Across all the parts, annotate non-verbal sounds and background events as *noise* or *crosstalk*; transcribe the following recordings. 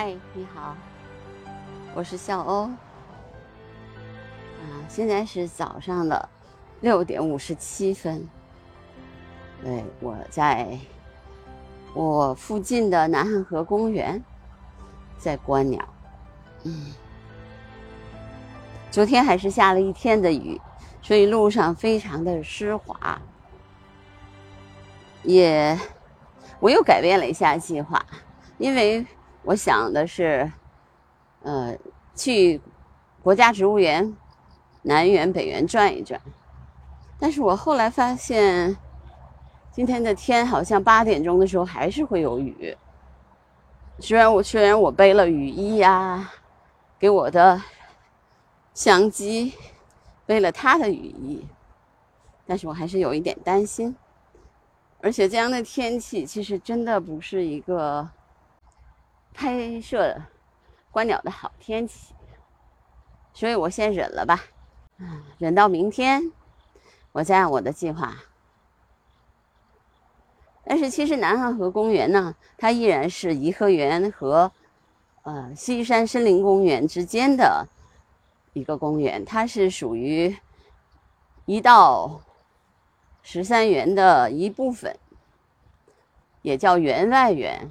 嗨，你好，我是笑欧。啊，现在是早上的六点五十七分。对，我在我附近的南汉河公园，在观鸟。嗯，昨天还是下了一天的雨，所以路上非常的湿滑。也，我又改变了一下计划，因为我想的是，呃，去国家植物园南园、北园转一转。但是我后来发现，今天的天好像八点钟的时候还是会有雨。虽然我虽然我背了雨衣呀，给我的相机背了他的雨衣，但是我还是有一点担心。而且这样的天气其实真的不是一个拍摄观鸟的好天气，所以我先忍了吧，忍到明天，我再按我的计划。但是其实南汉河公园呢，它依然是颐和园和呃西山森林公园之间的一个公园，它是属于一到。十三园的一部分，也叫园外园，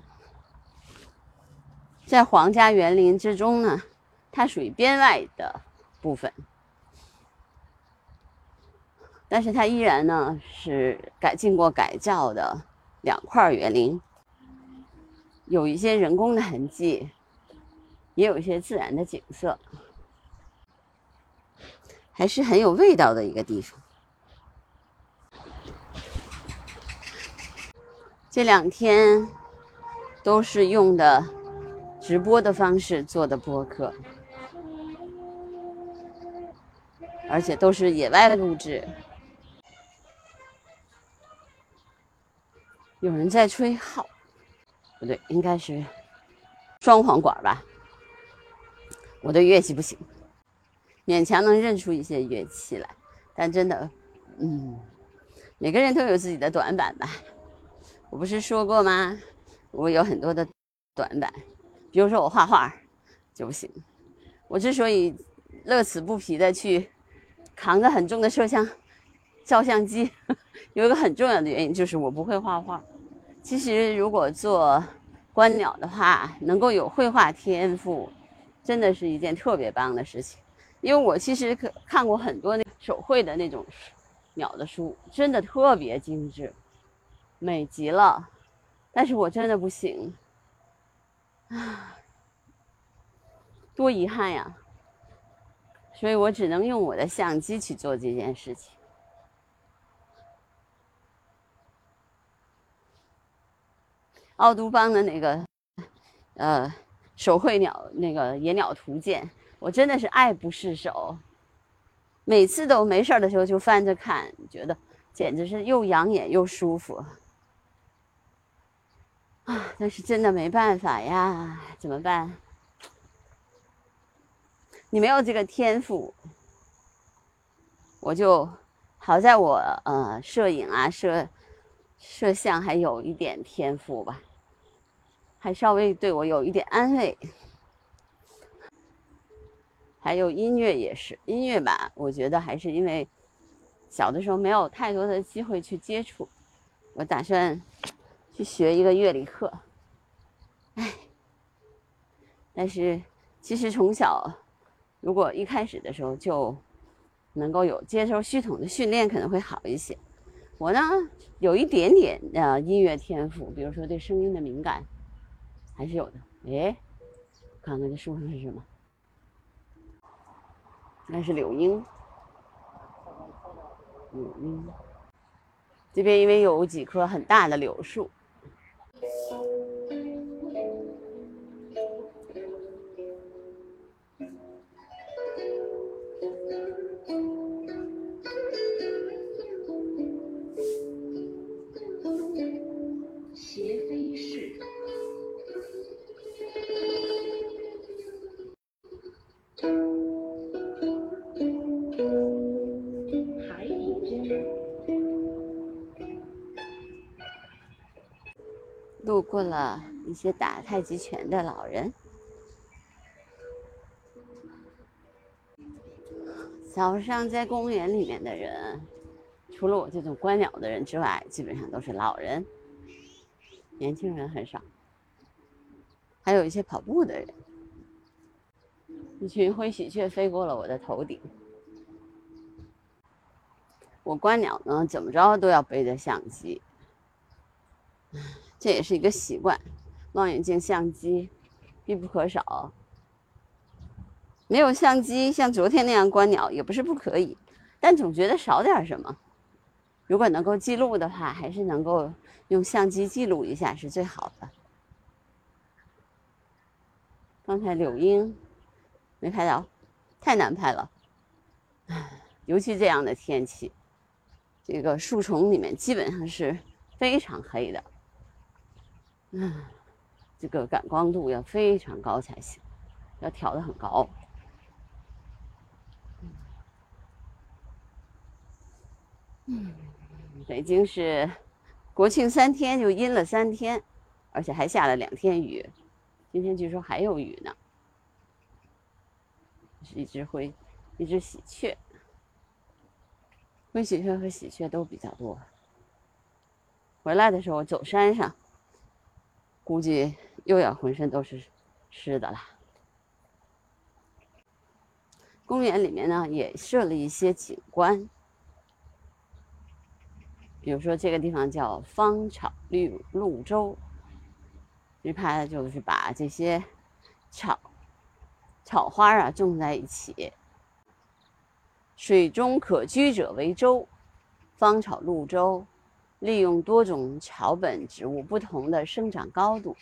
在皇家园林之中呢，它属于边外的部分，但是它依然呢是改进过改造的两块园林，有一些人工的痕迹，也有一些自然的景色，还是很有味道的一个地方。这两天都是用的直播的方式做的播客，而且都是野外录制。有人在吹号，不对，应该是双簧管吧？我的乐器不行，勉强能认出一些乐器来，但真的，嗯，每个人都有自己的短板吧。我不是说过吗？我有很多的短板，比如说我画画就不行。我之所以乐此不疲的去扛着很重的摄像照相机，*laughs* 有一个很重要的原因就是我不会画画。其实如果做观鸟的话，能够有绘画天赋，真的是一件特别棒的事情。因为我其实可看过很多那手绘的那种鸟的书，真的特别精致。美极了，但是我真的不行，啊 *sighs* 多遗憾呀！所以我只能用我的相机去做这件事情。奥杜邦的那个，呃，手绘鸟那个野鸟图鉴，我真的是爱不释手，每次都没事的时候就翻着看，觉得简直是又养眼又舒服。啊！但是真的没办法呀，怎么办？你没有这个天赋，我就好在我呃摄影啊摄摄像还有一点天赋吧，还稍微对我有一点安慰。还有音乐也是音乐吧，我觉得还是因为小的时候没有太多的机会去接触，我打算。去学一个乐理课，哎，但是其实从小，如果一开始的时候就能够有接受系统的训练，可能会好一些。我呢，有一点点呃音乐天赋，比如说对声音的敏感，还是有的。哎，看看这树上是什么？那是柳莺，柳莺。这边因为有几棵很大的柳树。路过了一些打太极拳的老人。早上在公园里面的人除了我这种观鸟的人之外基本上都是老人年轻人很少。还有一些跑步的人一群灰喜鹊飞过了我的头顶。我观鸟呢怎么着都要背着相机这也是一个习惯。望远镜、相机必不可少。没有相机，像昨天那样观鸟也不是不可以，但总觉得少点什么。如果能够记录的话，还是能够用相机记录一下是最好的。刚才柳莺没拍到，太难拍了。尤其这样的天气，这个树丛里面基本上是非常黑的。嗯，这个感光度要非常高才行，要调的很高。嗯，北京是国庆三天就阴了三天，而且还下了两天雨，今天据说还有雨呢。是一只灰，一只喜鹊，灰喜鹊和喜鹊都比较多。回来的时候走山上，估计又要浑身都是湿的了。公园里面呢也设了一些景观。比如说，这个地方叫芳草绿鹭洲，其实它就是把这些草草花啊种在一起。水中可居者为洲，芳草绿洲，利用多种草本植物不同的生长高度，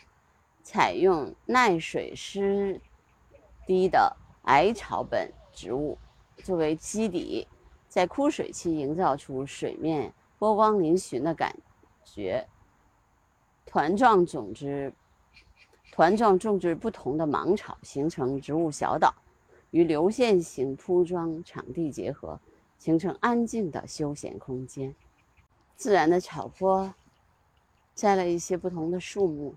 采用耐水湿低的矮草本植物作为基底，在枯水期营造出水面。波光粼粼的感觉，团状种植，团状种植不同的芒草，形成植物小岛，与流线型铺装场地结合，形成安静的休闲空间。自然的草坡，栽了一些不同的树木，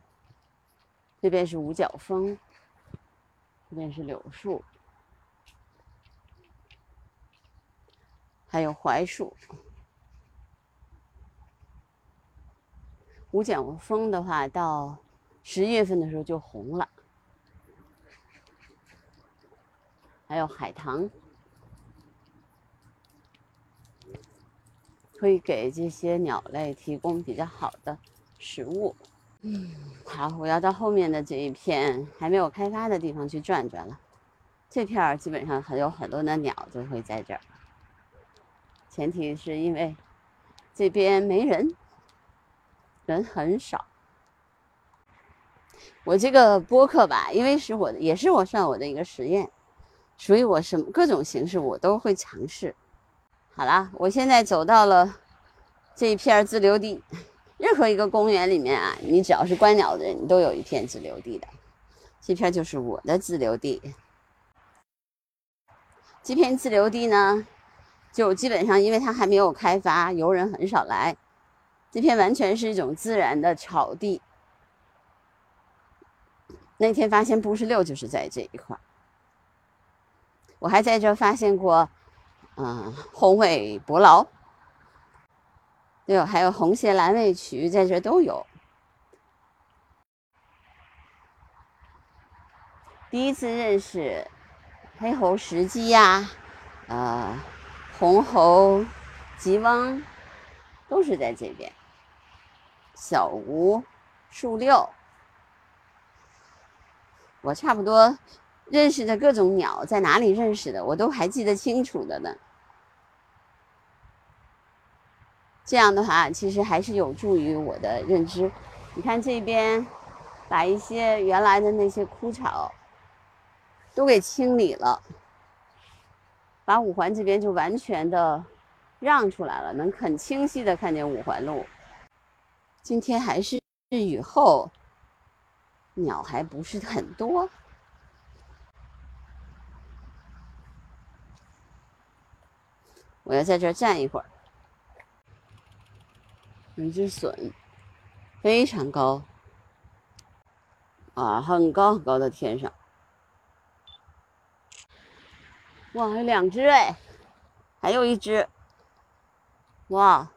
这边是五角枫，这边是柳树，还有槐树。五角枫的话，到十月份的时候就红了。还有海棠，可以给这些鸟类提供比较好的食物。嗯，好，我要到后面的这一片还没有开发的地方去转转了。这片儿基本上还有很多的鸟就会在这儿，前提是因为这边没人。人很少。我这个播客吧，因为是我的，也是我算我的一个实验，所以我什么各种形式我都会尝试。好啦，我现在走到了这一片自留地。任何一个公园里面啊，你只要是观鸟的人，你都有一片自留地的。这片就是我的自留地。这片自留地呢，就基本上因为它还没有开发，游人很少来。这片完全是一种自然的草地。那天发现布什六就是在这一块我还在这发现过，嗯，红尾伯劳，对，还有红鞋蓝尾渠，在这都有。第一次认识黑喉石鸡呀，呃，红喉吉翁，都是在这边。小吴、树六，我差不多认识的各种鸟在哪里认识的，我都还记得清楚的呢。这样的话，其实还是有助于我的认知。你看这边，把一些原来的那些枯草都给清理了，把五环这边就完全的让出来了，能很清晰的看见五环路。今天还是雨后，鸟还不是很多。我要在这儿站一会儿。一只隼，非常高，啊，很高很高的天上。哇，还有两只哎，还有一只，哇！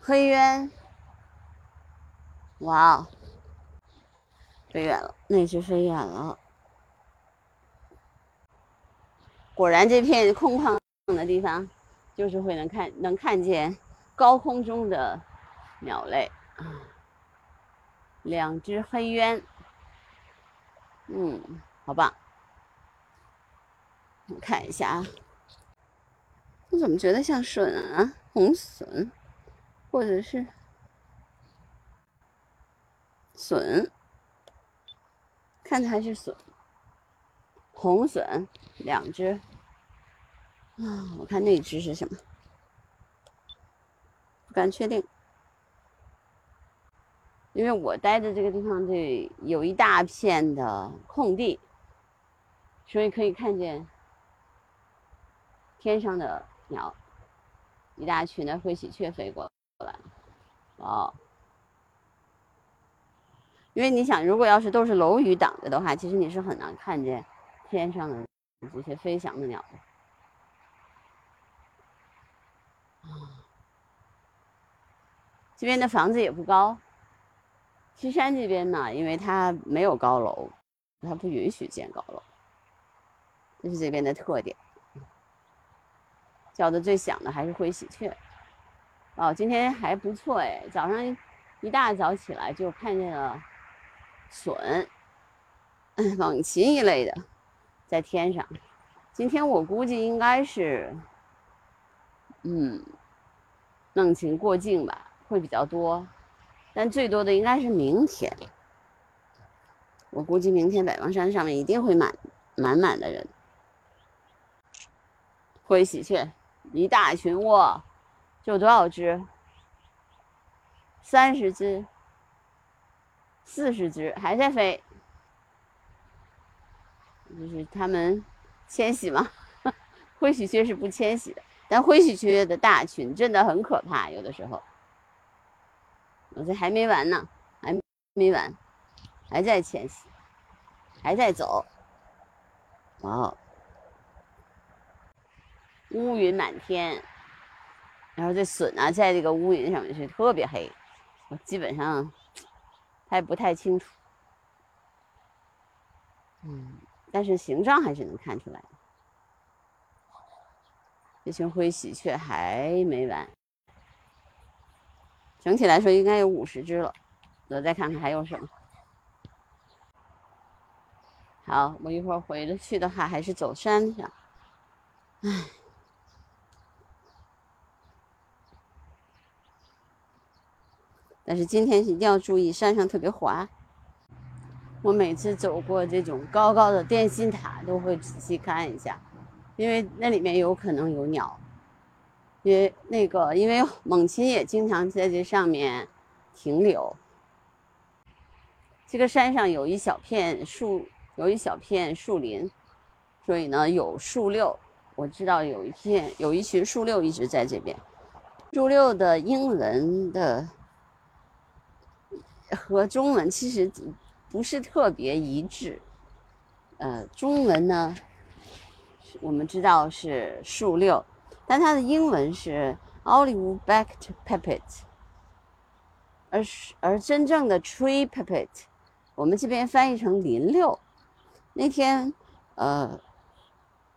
黑鸢，哇，飞远了，那只飞远了。果然，这片空旷的地方，就是会能看能看见高空中的鸟类啊。两只黑鸢，嗯，好棒。我看一下啊，我怎么觉得像笋啊？红笋。或者是笋，看着还是笋，红隼两只。啊，我看那只是什么，不敢确定，因为我待的这个地方这有一大片的空地，所以可以看见天上的鸟，一大群的灰喜鹊飞过来。哦，因为你想，如果要是都是楼宇挡着的话，其实你是很难看见天上的这些飞翔的鸟的。这边的房子也不高，西山这边呢，因为它没有高楼，它不允许建高楼，这是这边的特点。叫的最响的还是灰喜鹊。哦，今天还不错哎，早上一大早起来就看见了隼、*laughs* 猛禽一类的在天上。今天我估计应该是，嗯，猛禽过境吧，会比较多，但最多的应该是明天。我估计明天百望山上面一定会满满满的人。灰喜鹊一大群哇！有多少只？三十只、四十只还在飞，就是他们迁徙嘛。*laughs* 灰喜鹊是不迁徙的，但灰喜鹊的大群真的很可怕。有的时候，我这还没完呢，还没完，还在迁徙，还在走。哇，乌云满天。然后这笋啊，在这个乌云上面是特别黑，我基本上还不太清楚。嗯，但是形状还是能看出来。这群灰喜鹊还没完，整体来说应该有五十只了。我再看看还有什么。好，我一会儿回去的话，还是走山上。唉。但是今天一定要注意，山上特别滑。我每次走过这种高高的电信塔，都会仔细看一下，因为那里面有可能有鸟。因为那个，因为猛禽也经常在这上面停留。这个山上有一小片树，有一小片树林，所以呢有树六。我知道有一片有一群树六一直在这边。树六的英文的。和中文其实不是特别一致，呃，中文呢，我们知道是树六，但它的英文是 olive-backed puppet，而而真正的 tree puppet，我们这边翻译成林六。那天，呃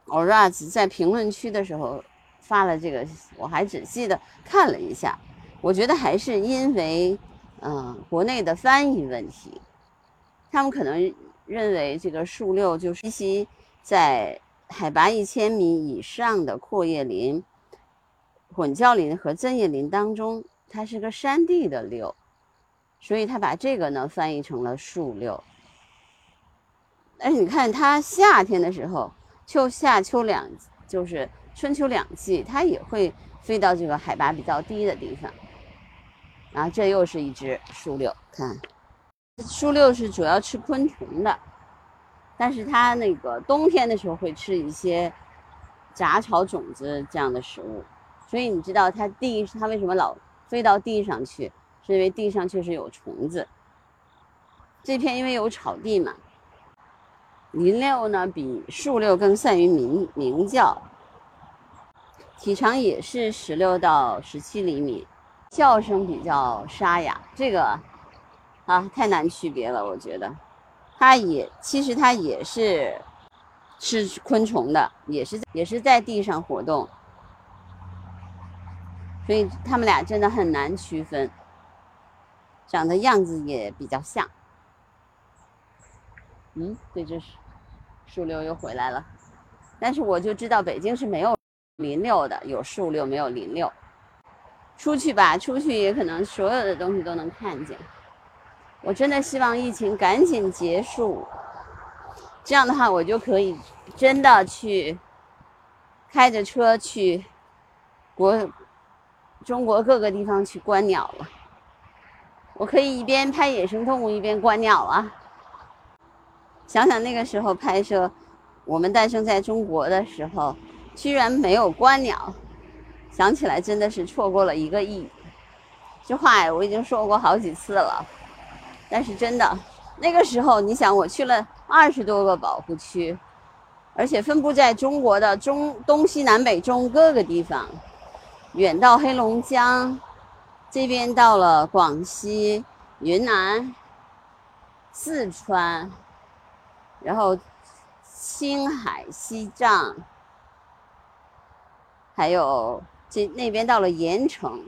o r a z 在评论区的时候发了这个，我还仔细的看了一下，我觉得还是因为。嗯，国内的翻译问题，他们可能认为这个树六就是栖息在海拔一千米以上的阔叶林、混教林和针叶林当中，它是个山地的六，所以他把这个呢翻译成了树六。但是你看，它夏天的时候，秋夏秋两就是春秋两季，它也会飞到这个海拔比较低的地方。啊，这又是一只树六，看，树六是主要吃昆虫的，但是它那个冬天的时候会吃一些杂草种子这样的食物，所以你知道它地它为什么老飞到地上去，是因为地上确实有虫子。这片因为有草地嘛，林六呢比树六更善于鸣鸣叫，体长也是十六到十七厘米，叫声比较沙哑。这个啊太难区别了，我觉得。它也其实它也是吃昆虫的，也是也是在地上活动，所以它们俩真的很难区分，长得样子也比较像。嗯，对，这是。树六又回来了，但是我就知道北京是没有林六的，有树六没有林六。出去吧，出去也可能所有的东西都能看见。我真的希望疫情赶紧结束，这样的话我就可以真的去开着车去国中国各个地方去观鸟了。我可以一边拍野生动物一边观鸟啊。想想那个时候拍摄我们诞生在中国的时候，居然没有观鸟，想起来真的是错过了一个亿。这话，我已经说过好几次了。但是真的，那个时候你想，我去了二十多个保护区，而且分布在中国的中东西南北中各个地方，远到黑龙江，这边到了广西、云南、四川。然后，青海、西藏，还有这那边到了盐城，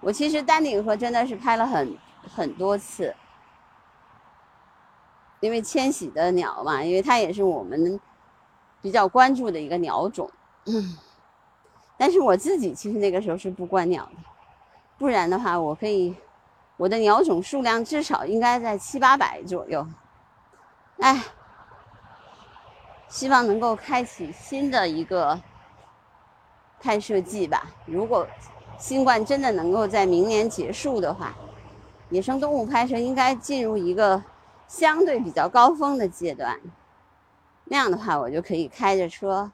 我其实丹顶鹤真的是拍了很很多次，因为迁徙的鸟嘛，因为它也是我们比较关注的一个鸟种。嗯，*sniffs* 但是我自己其实那个时候是不观鸟的，不然的话，我可以我的鸟种数量至少应该在七八百左右。哎。希望能够开启新的一个拍摄季吧。如果新冠真的能够在明年结束的话，野生动物拍摄应该进入一个相对比较高峰的阶段。那样的话，我就可以开着车，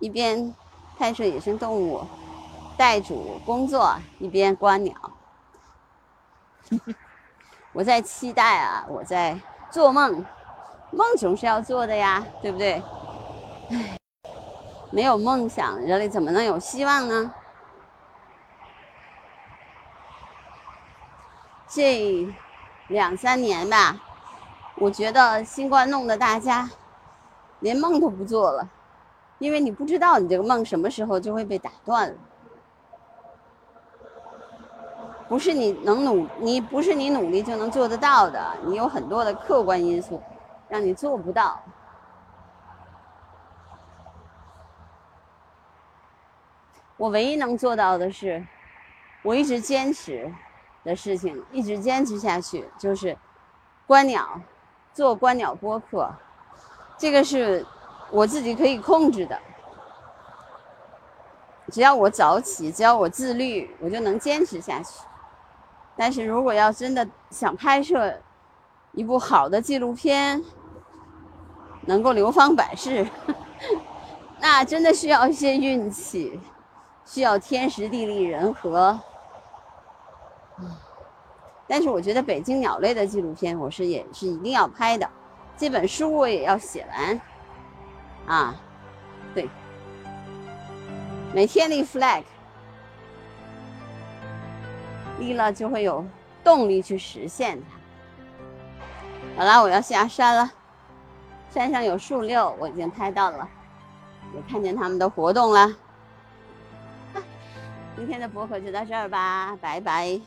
一边拍摄野生动物，带主工作，一边观鸟。我在期待啊，我在做梦。梦总是要做的呀，对不对？唉，没有梦想，人类怎么能有希望呢？这两三年吧，我觉得新冠弄得大家连梦都不做了，因为你不知道你这个梦什么时候就会被打断了。不是你能努，你不是你努力就能做得到的，你有很多的客观因素。让你做不到。我唯一能做到的是，我一直坚持的事情，一直坚持下去，就是观鸟，做观鸟播客。这个是我自己可以控制的，只要我早起，只要我自律，我就能坚持下去。但是如果要真的想拍摄一部好的纪录片，能够流芳百世，*laughs* 那真的需要一些运气，需要天时地利人和。但是我觉得北京鸟类的纪录片，我是也是一定要拍的，这本书我也要写完。啊，对，每天立 flag，立了就会有动力去实现它。好了，我要下山了。山上有树六，我已经拍到了，也看见他们的活动了。*laughs* 今天的博客就到这儿吧，拜拜。